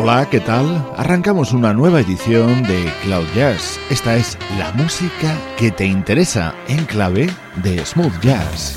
Hola, ¿qué tal? Arrancamos una nueva edición de Cloud Jazz. Esta es la música que te interesa en clave de smooth jazz.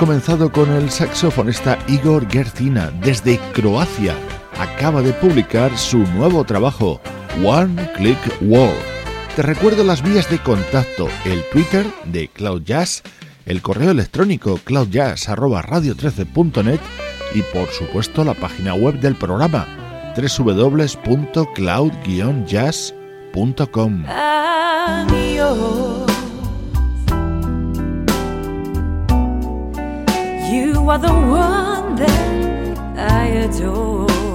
comenzado con el saxofonista Igor Gercina desde Croacia. Acaba de publicar su nuevo trabajo, One Click Wall. Te recuerdo las vías de contacto, el Twitter de Cloud Jazz, el correo electrónico cloudjazz@radio13.net y por supuesto la página web del programa www.cloud-jazz.com. are the one that I adore.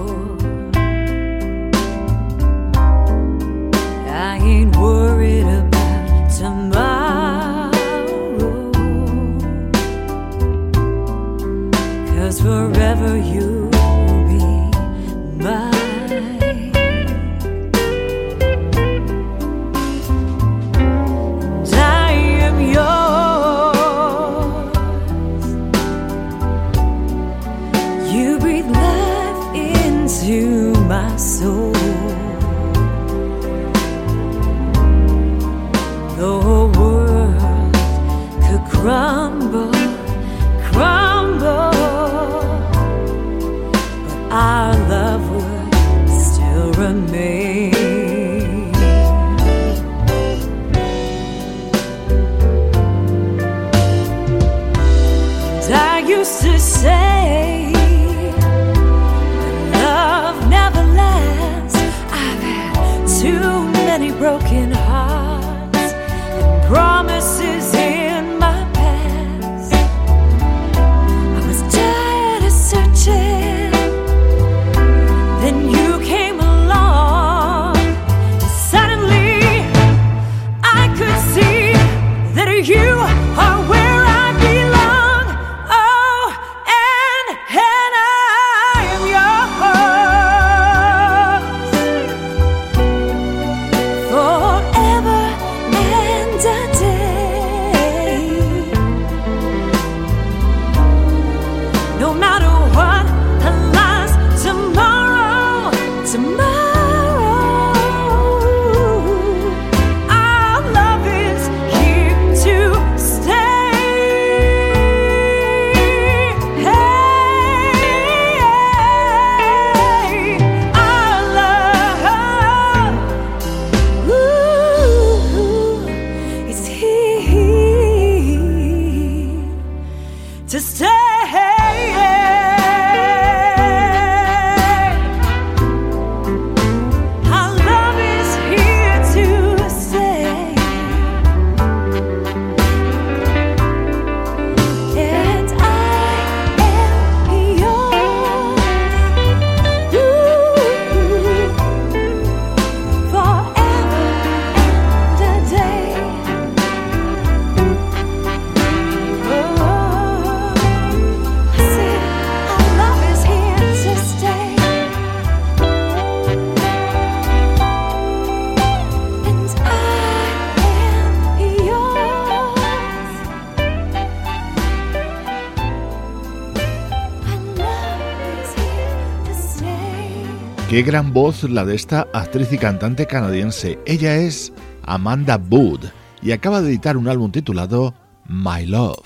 Qué gran voz la de esta actriz y cantante canadiense. Ella es Amanda Wood y acaba de editar un álbum titulado My Love.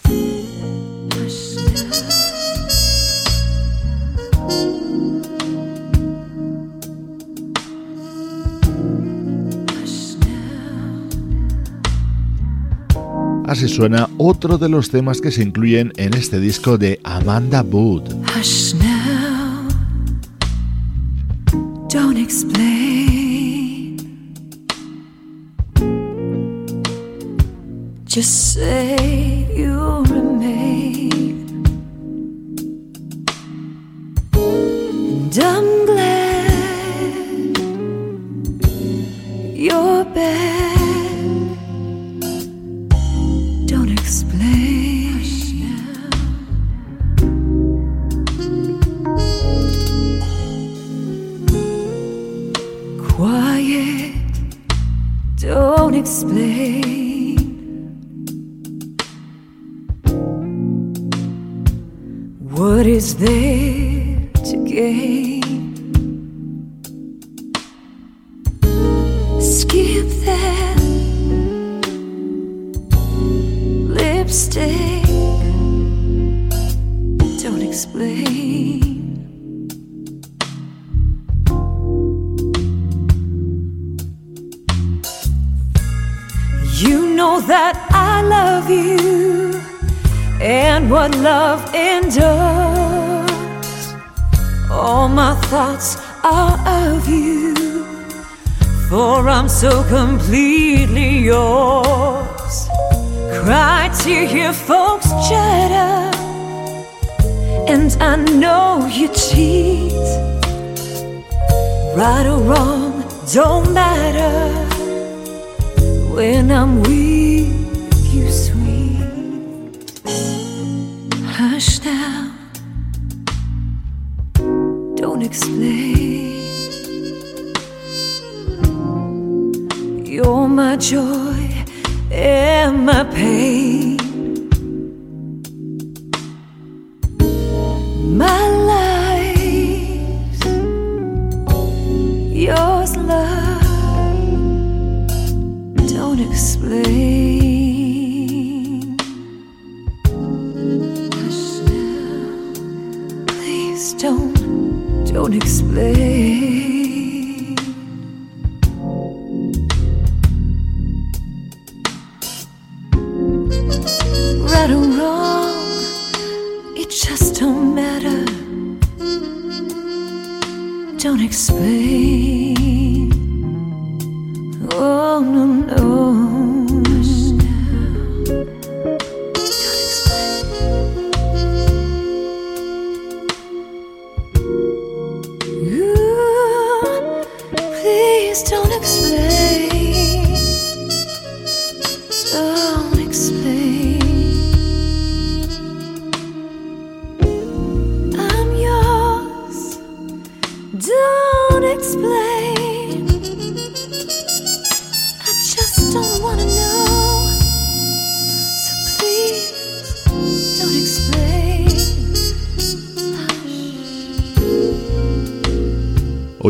Así suena otro de los temas que se incluyen en este disco de Amanda Wood. Don't explain. What is there to gain? So completely yours. Cry to hear folks chatter, and I know you cheat. Right or wrong, don't matter when I'm with 就 don't matter. Don't explain.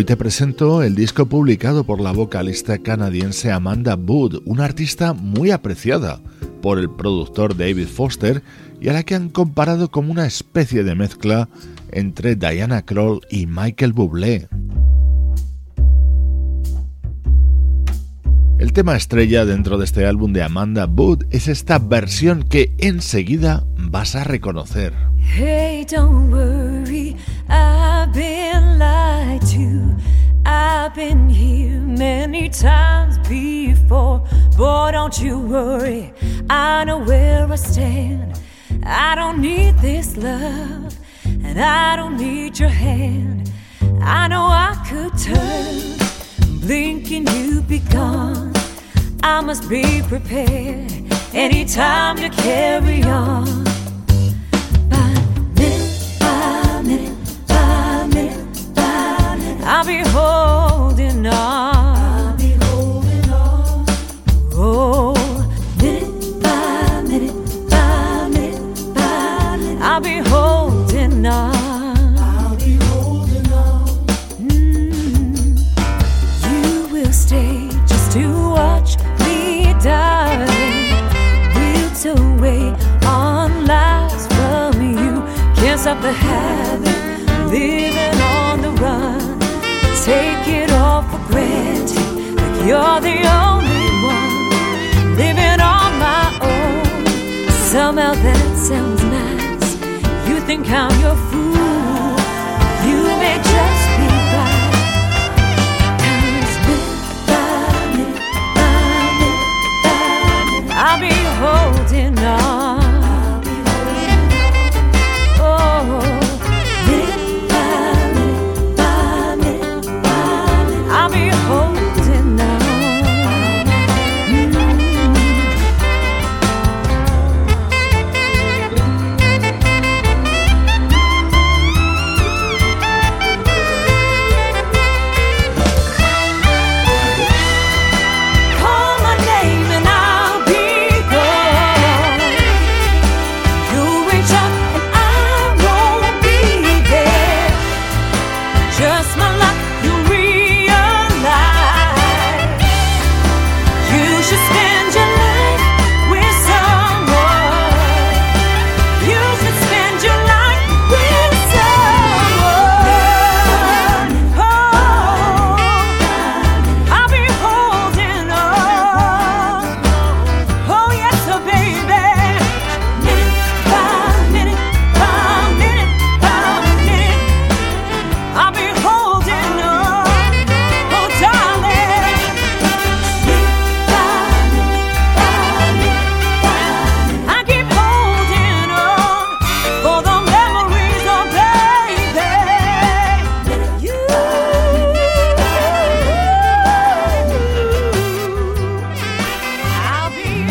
Te presento el disco publicado por la vocalista canadiense Amanda Wood, una artista muy apreciada por el productor David Foster y a la que han comparado como una especie de mezcla entre Diana Kroll y Michael Bublé. El tema estrella dentro de este álbum de Amanda Wood es esta versión que enseguida vas a reconocer. Hey, don't worry, I've been here many times before. Boy, don't you worry, I know where I stand. I don't need this love, and I don't need your hand. I know I could turn, blink and you'd be gone. I must be prepared anytime to carry on. I'll be holding on.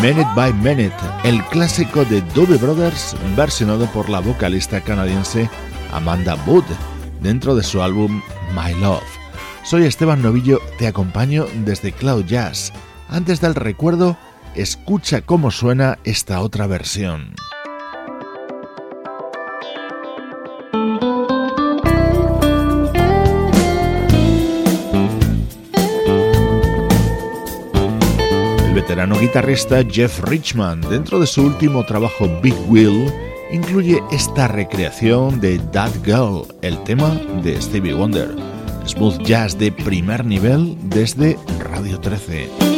Minute by Minute, el clásico de Doobie Brothers versionado por la vocalista canadiense Amanda Wood dentro de su álbum My Love. Soy Esteban Novillo, te acompaño desde Cloud Jazz. Antes del recuerdo, escucha cómo suena esta otra versión. Veterano guitarrista Jeff Richman, dentro de su último trabajo Big Wheel, incluye esta recreación de That Girl, el tema de Stevie Wonder. Smooth jazz de primer nivel desde Radio 13.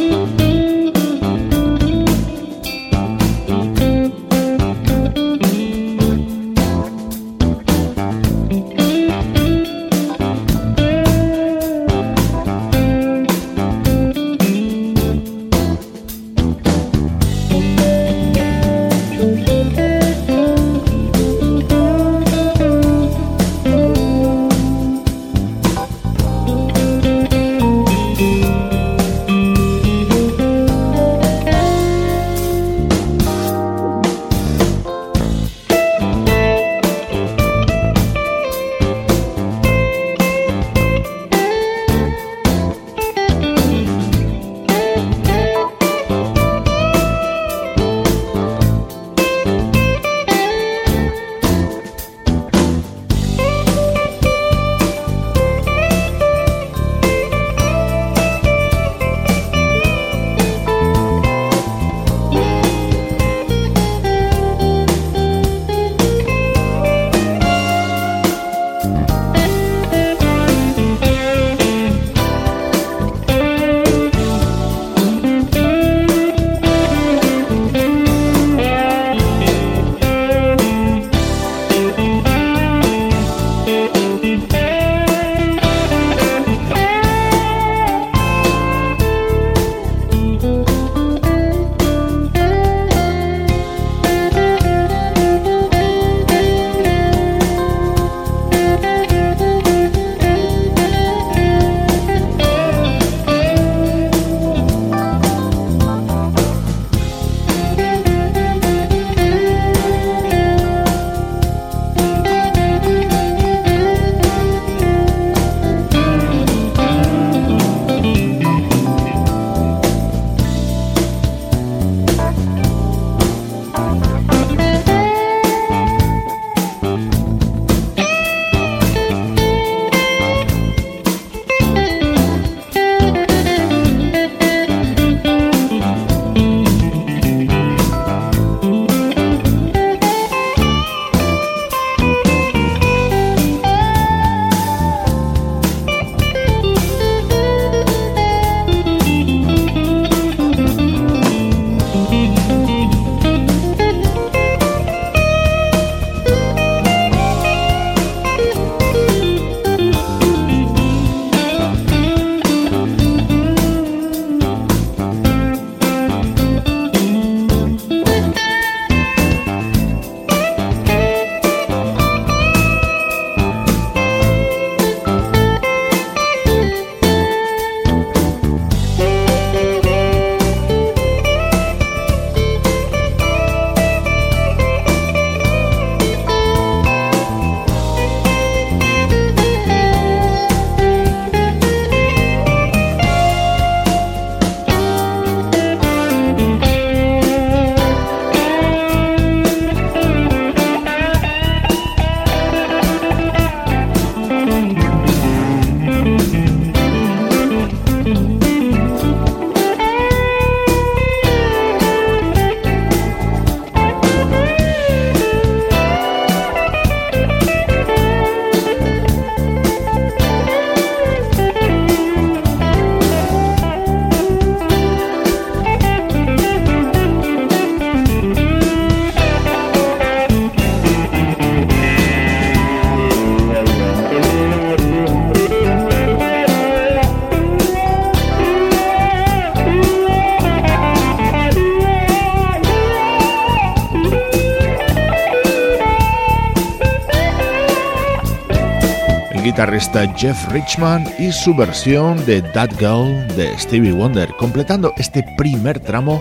Guitarrista Jeff Richman y su versión de That Girl de Stevie Wonder, completando este primer tramo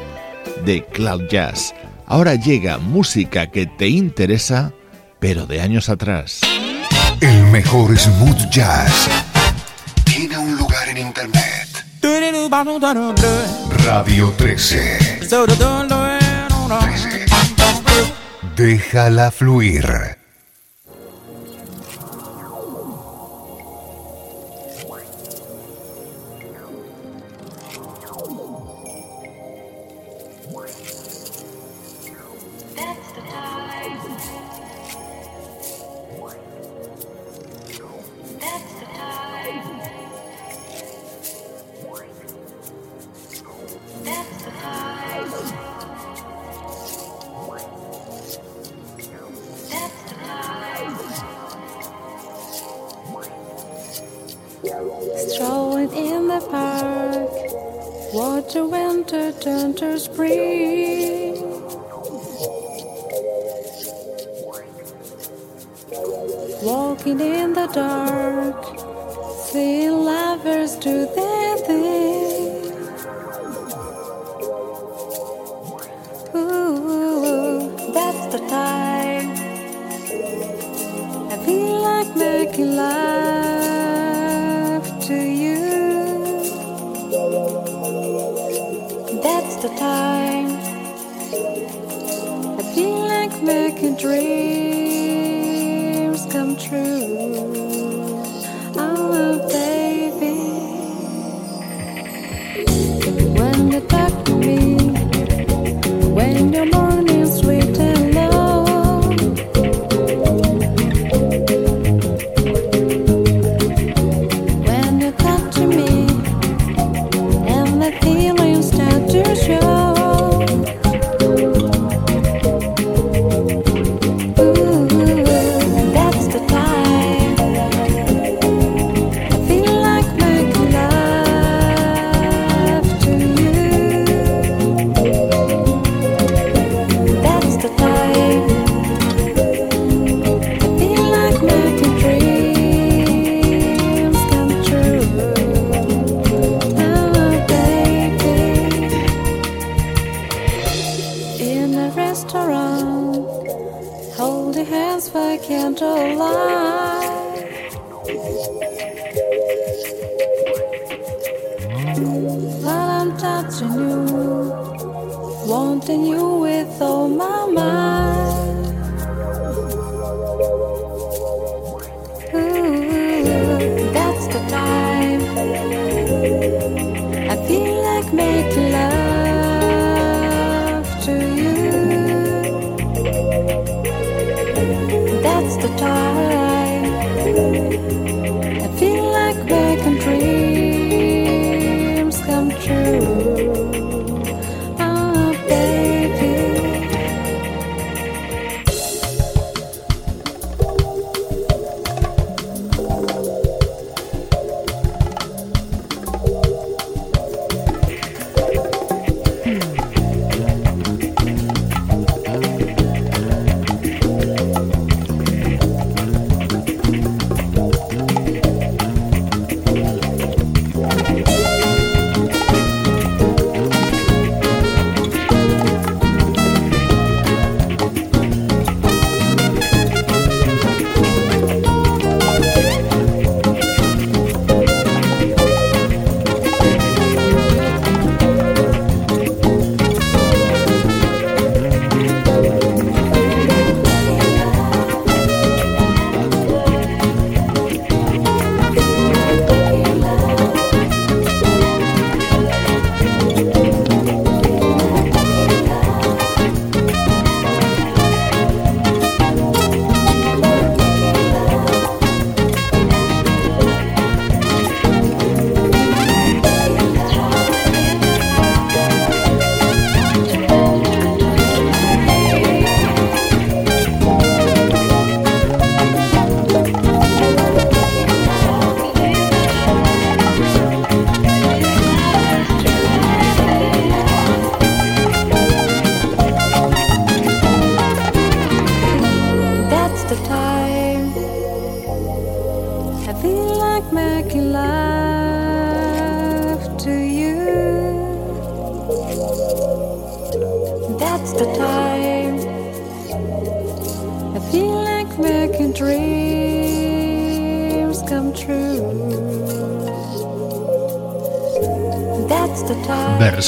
de Cloud Jazz. Ahora llega música que te interesa, pero de años atrás. El mejor smooth jazz tiene un lugar en internet. Radio 13. 13. Déjala fluir.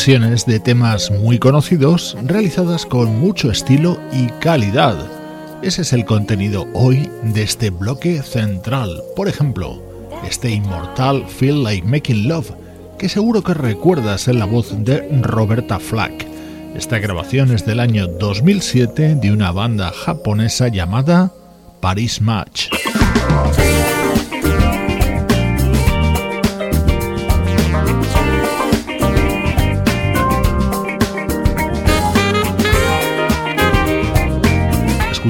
De temas muy conocidos realizadas con mucho estilo y calidad. Ese es el contenido hoy de este bloque central. Por ejemplo, este inmortal Feel Like Making Love, que seguro que recuerdas en la voz de Roberta Flack. Esta grabación es del año 2007 de una banda japonesa llamada Paris Match.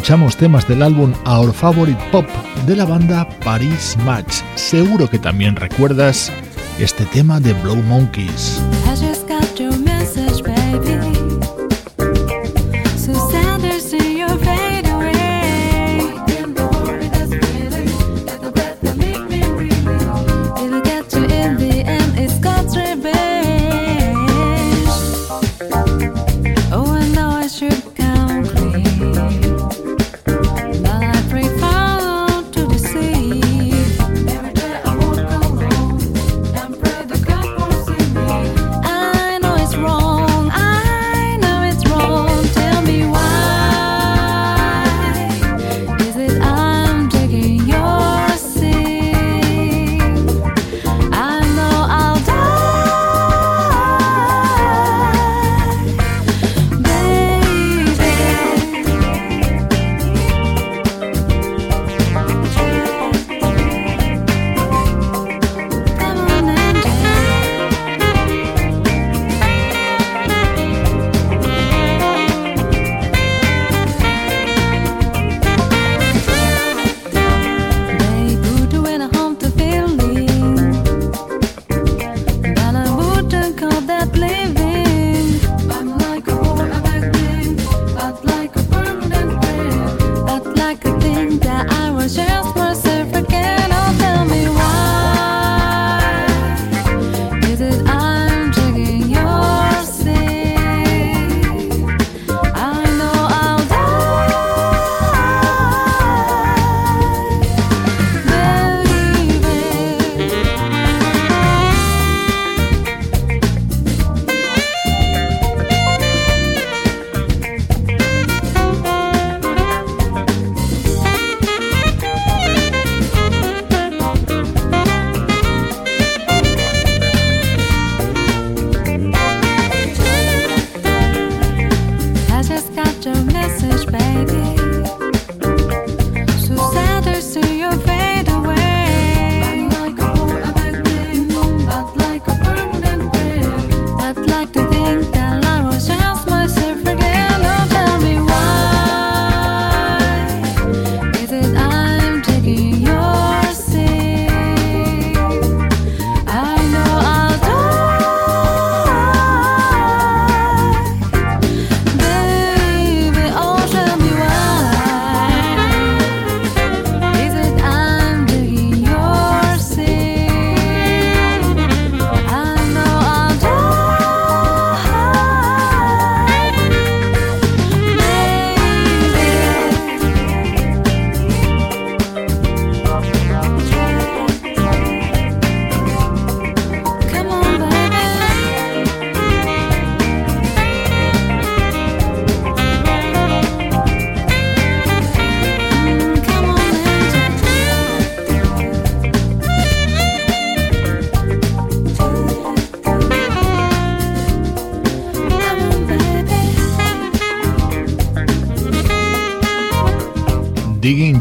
Escuchamos temas del álbum Our Favorite Pop de la banda Paris Match. Seguro que también recuerdas este tema de Blow Monkeys.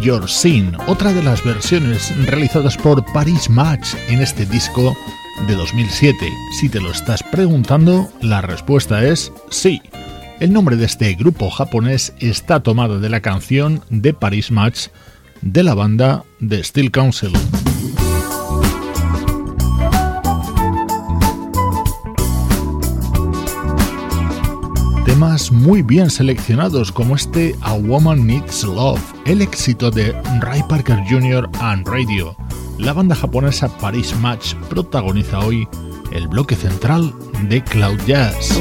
Your Sin, otra de las versiones realizadas por Paris Match en este disco de 2007. Si te lo estás preguntando, la respuesta es sí. El nombre de este grupo japonés está tomado de la canción de Paris Match de la banda The Steel Council. Muy bien seleccionados como este A Woman Needs Love, el éxito de Ray Parker Jr. and Radio. La banda japonesa Paris Match protagoniza hoy el bloque central de Cloud Jazz.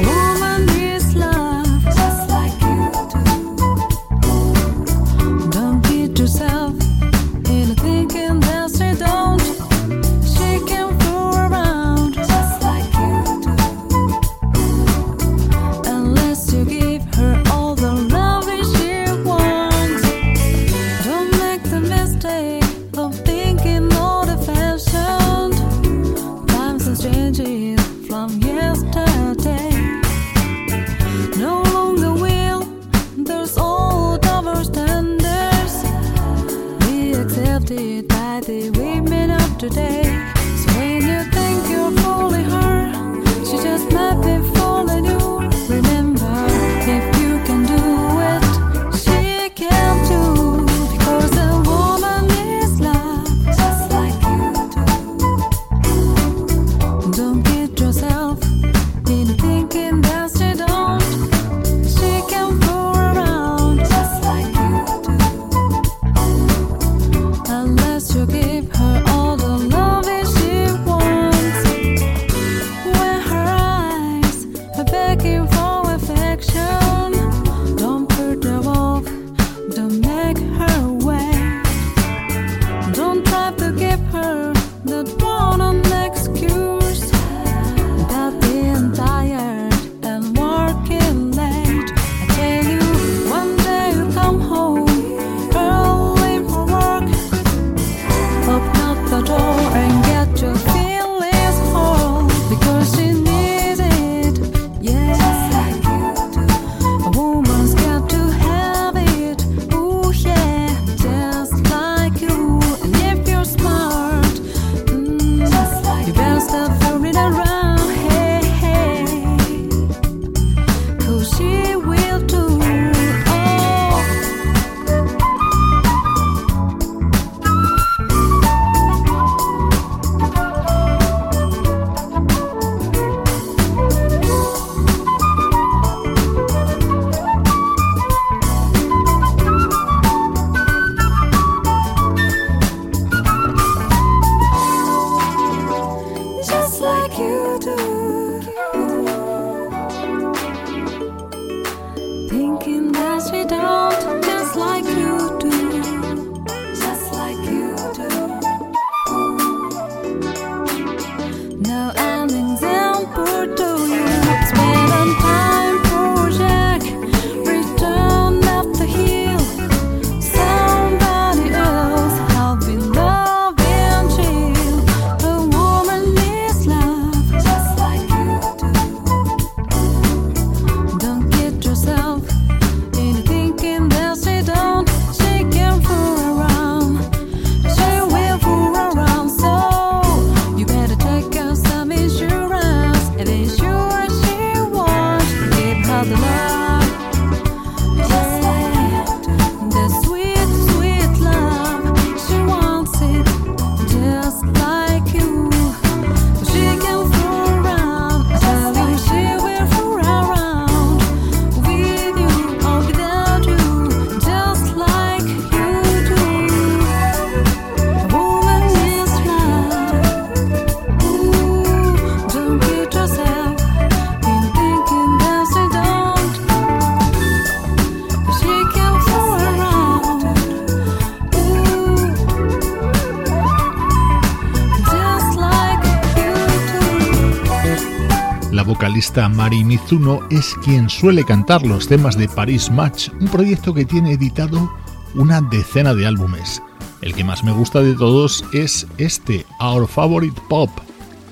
Mari Mizuno es quien suele cantar los temas de Paris Match, un proyecto que tiene editado una decena de álbumes. El que más me gusta de todos es este, Our Favorite Pop,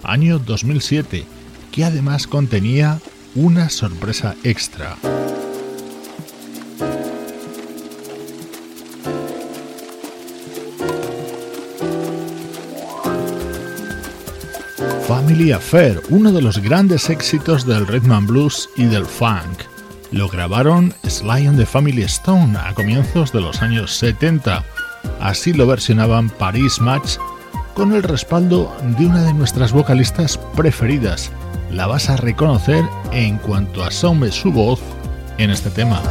año 2007, que además contenía una sorpresa extra. Family Affair, uno de los grandes éxitos del rhythm blues y del funk. Lo grabaron Sly and the Family Stone a comienzos de los años 70. Así lo versionaban Paris Match con el respaldo de una de nuestras vocalistas preferidas. La vas a reconocer en cuanto asome su voz en este tema.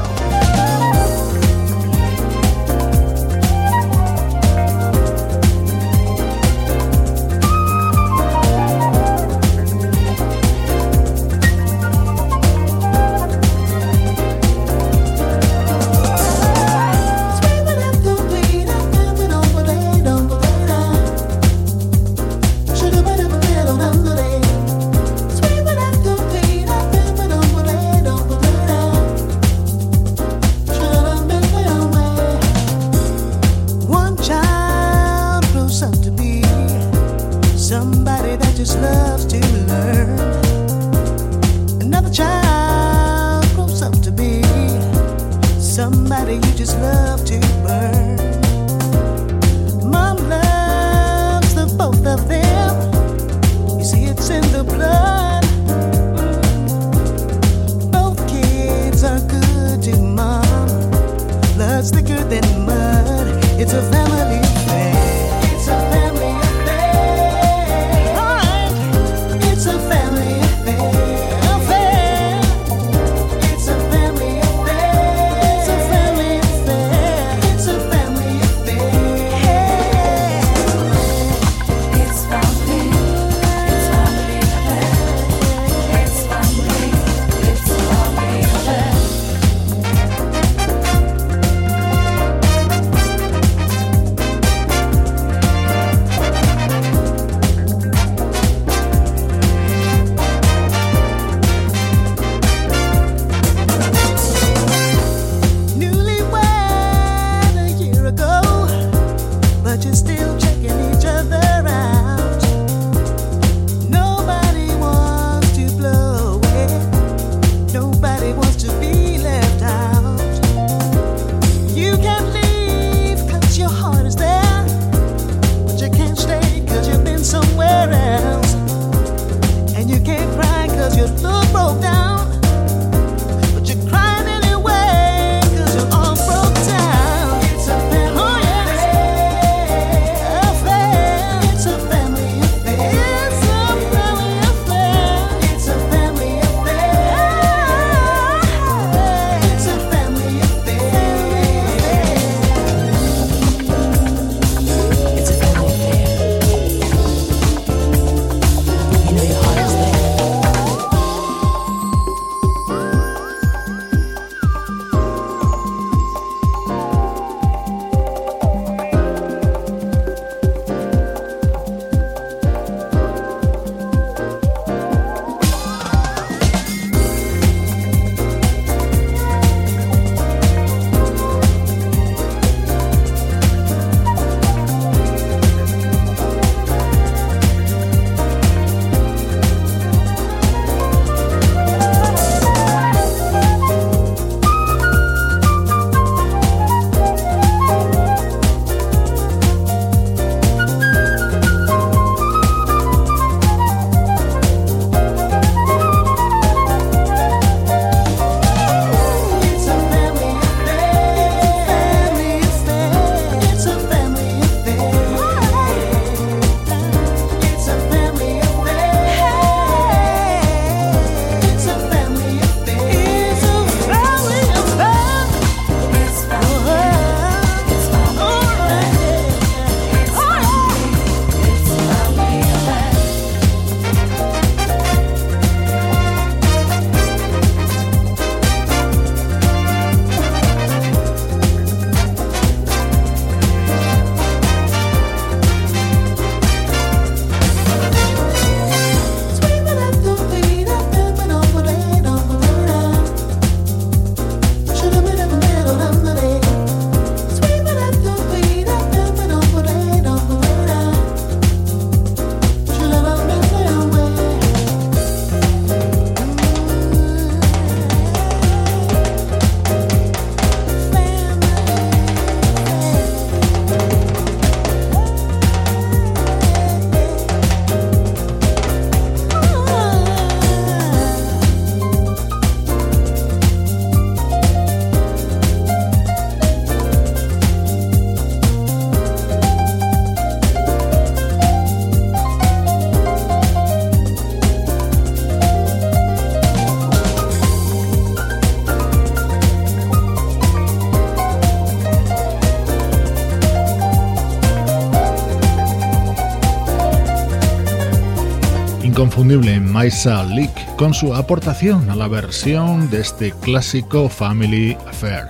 Inconfundible Maisa Leak con su aportación a la versión de este clásico Family Affair.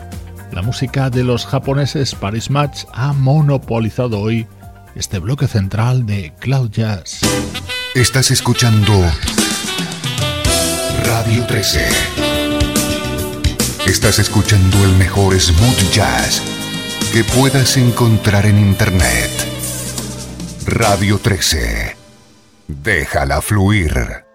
La música de los japoneses Paris Match ha monopolizado hoy este bloque central de Cloud Jazz. Estás escuchando Radio 13. Estás escuchando el mejor smooth jazz que puedas encontrar en Internet. Radio 13. Déjala fluir.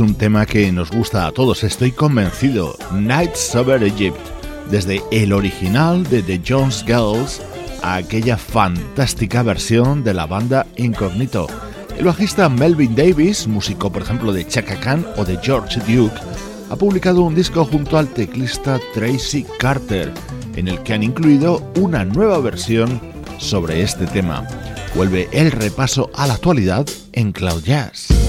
Un tema que nos gusta a todos, estoy convencido. Nights Over Egypt, desde el original de The Jones Girls a aquella fantástica versión de la banda Incognito. El bajista Melvin Davis, músico por ejemplo de Chaka Khan o de George Duke, ha publicado un disco junto al teclista Tracy Carter, en el que han incluido una nueva versión sobre este tema. Vuelve el repaso a la actualidad en Cloud Jazz.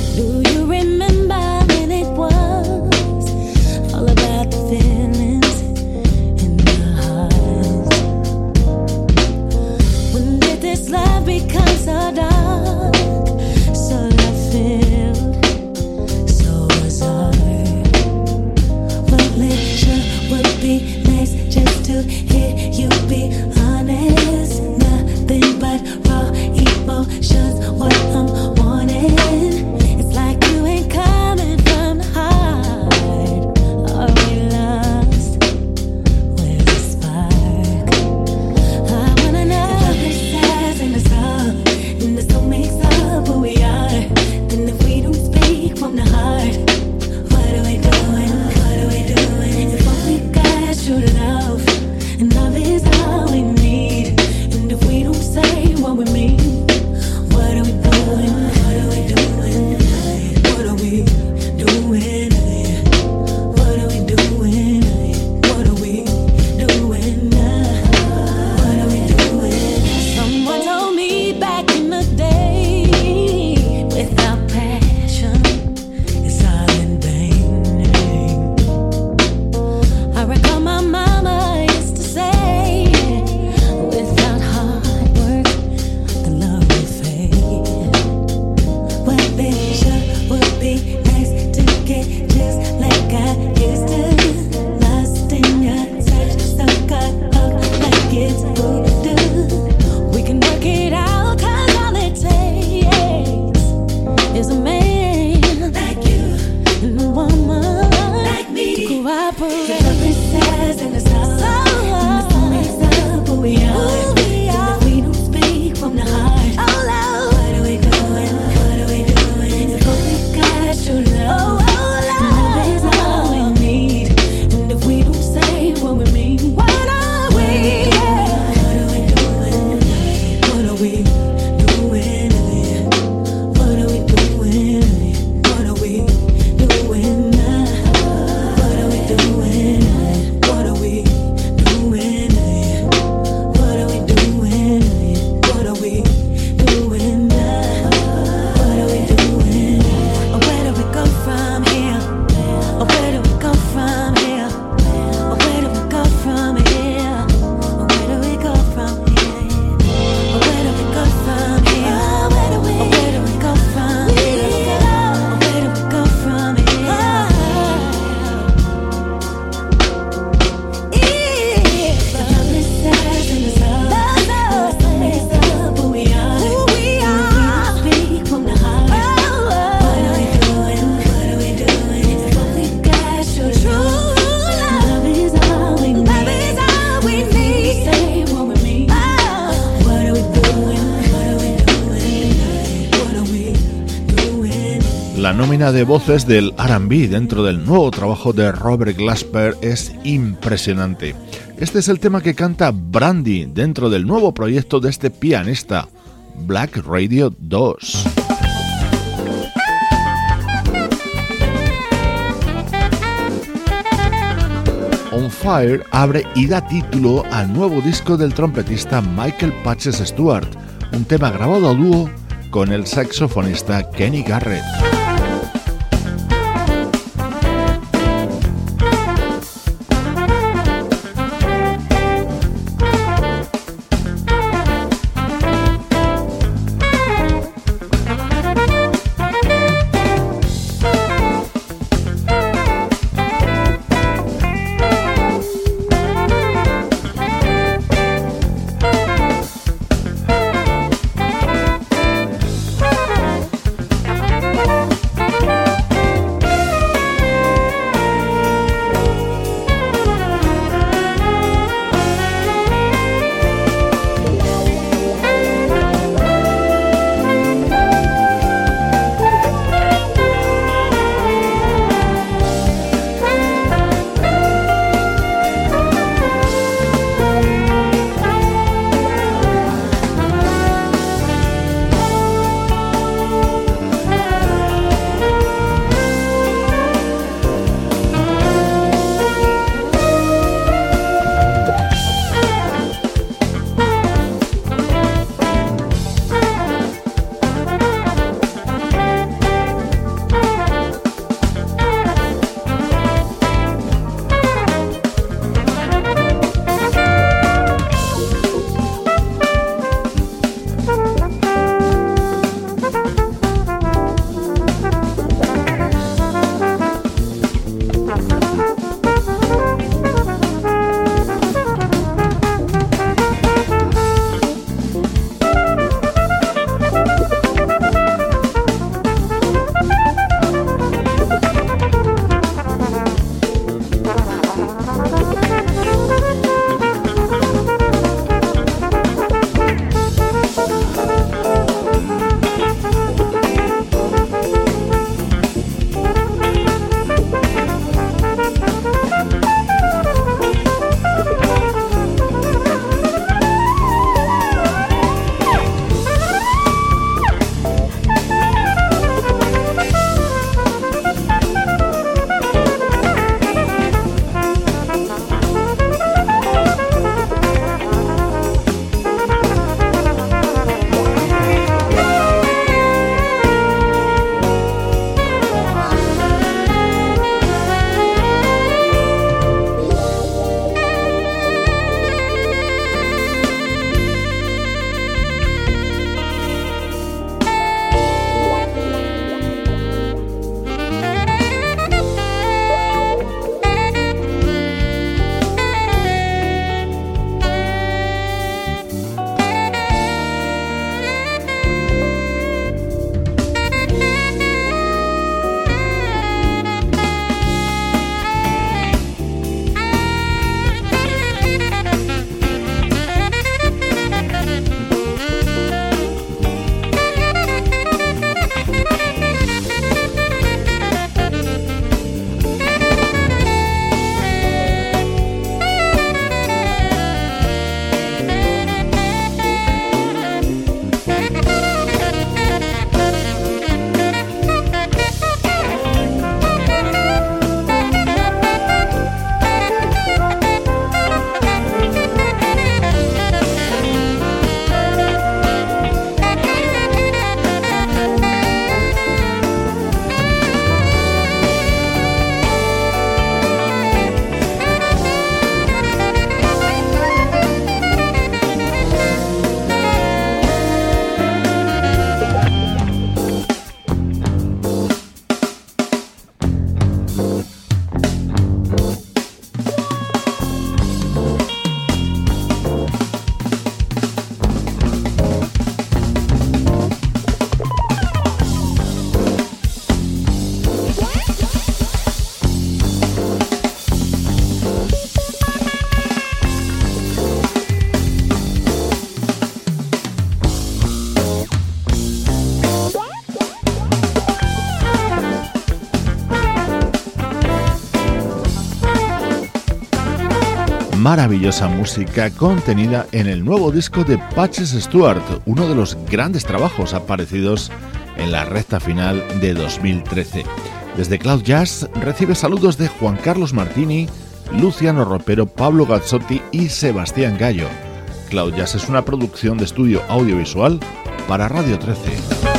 De voces del RB dentro del nuevo trabajo de Robert Glasper es impresionante. Este es el tema que canta Brandy dentro del nuevo proyecto de este pianista, Black Radio 2. On Fire abre y da título al nuevo disco del trompetista Michael Patches Stewart, un tema grabado a dúo con el saxofonista Kenny Garrett. Maravillosa música contenida en el nuevo disco de Patches Stewart, uno de los grandes trabajos aparecidos en la recta final de 2013. Desde Cloud Jazz recibe saludos de Juan Carlos Martini, Luciano Ropero, Pablo Gazzotti y Sebastián Gallo. Cloud Jazz es una producción de estudio audiovisual para Radio 13.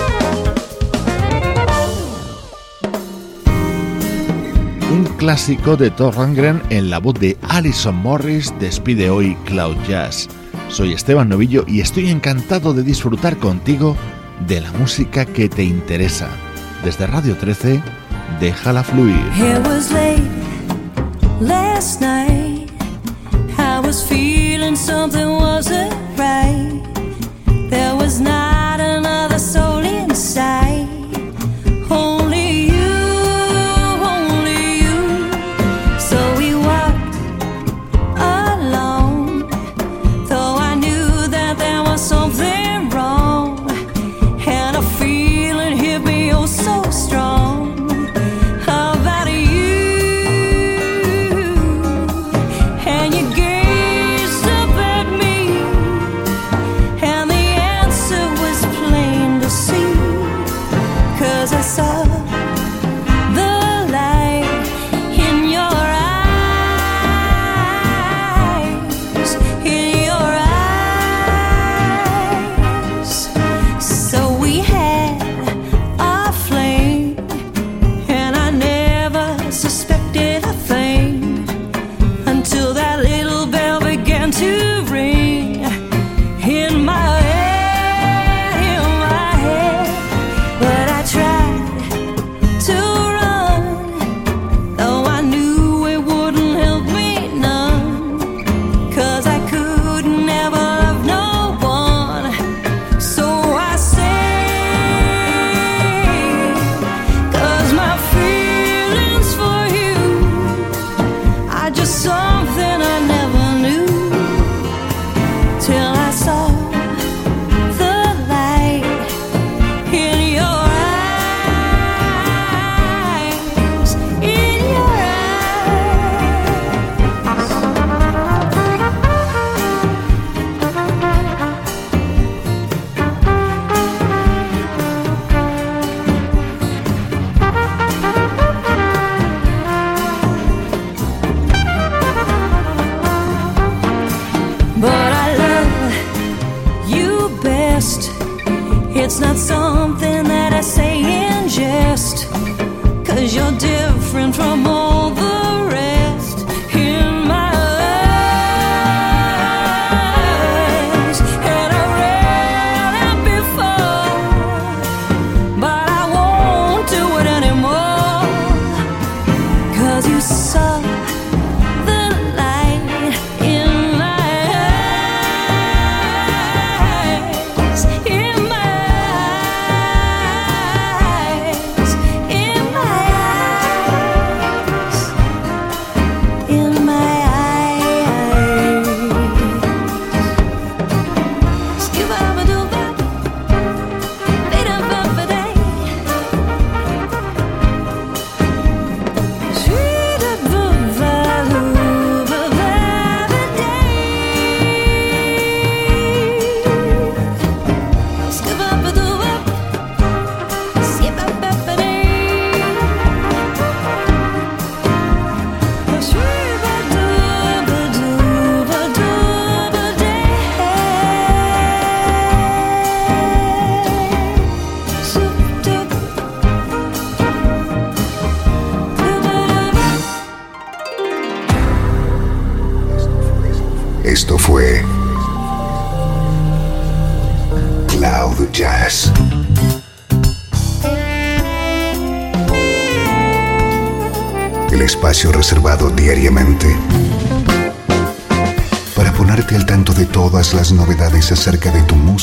Clásico de Thor Rangren en la voz de Alison Morris despide hoy Cloud Jazz. Soy Esteban Novillo y estoy encantado de disfrutar contigo de la música que te interesa. Desde Radio 13, déjala fluir. There was not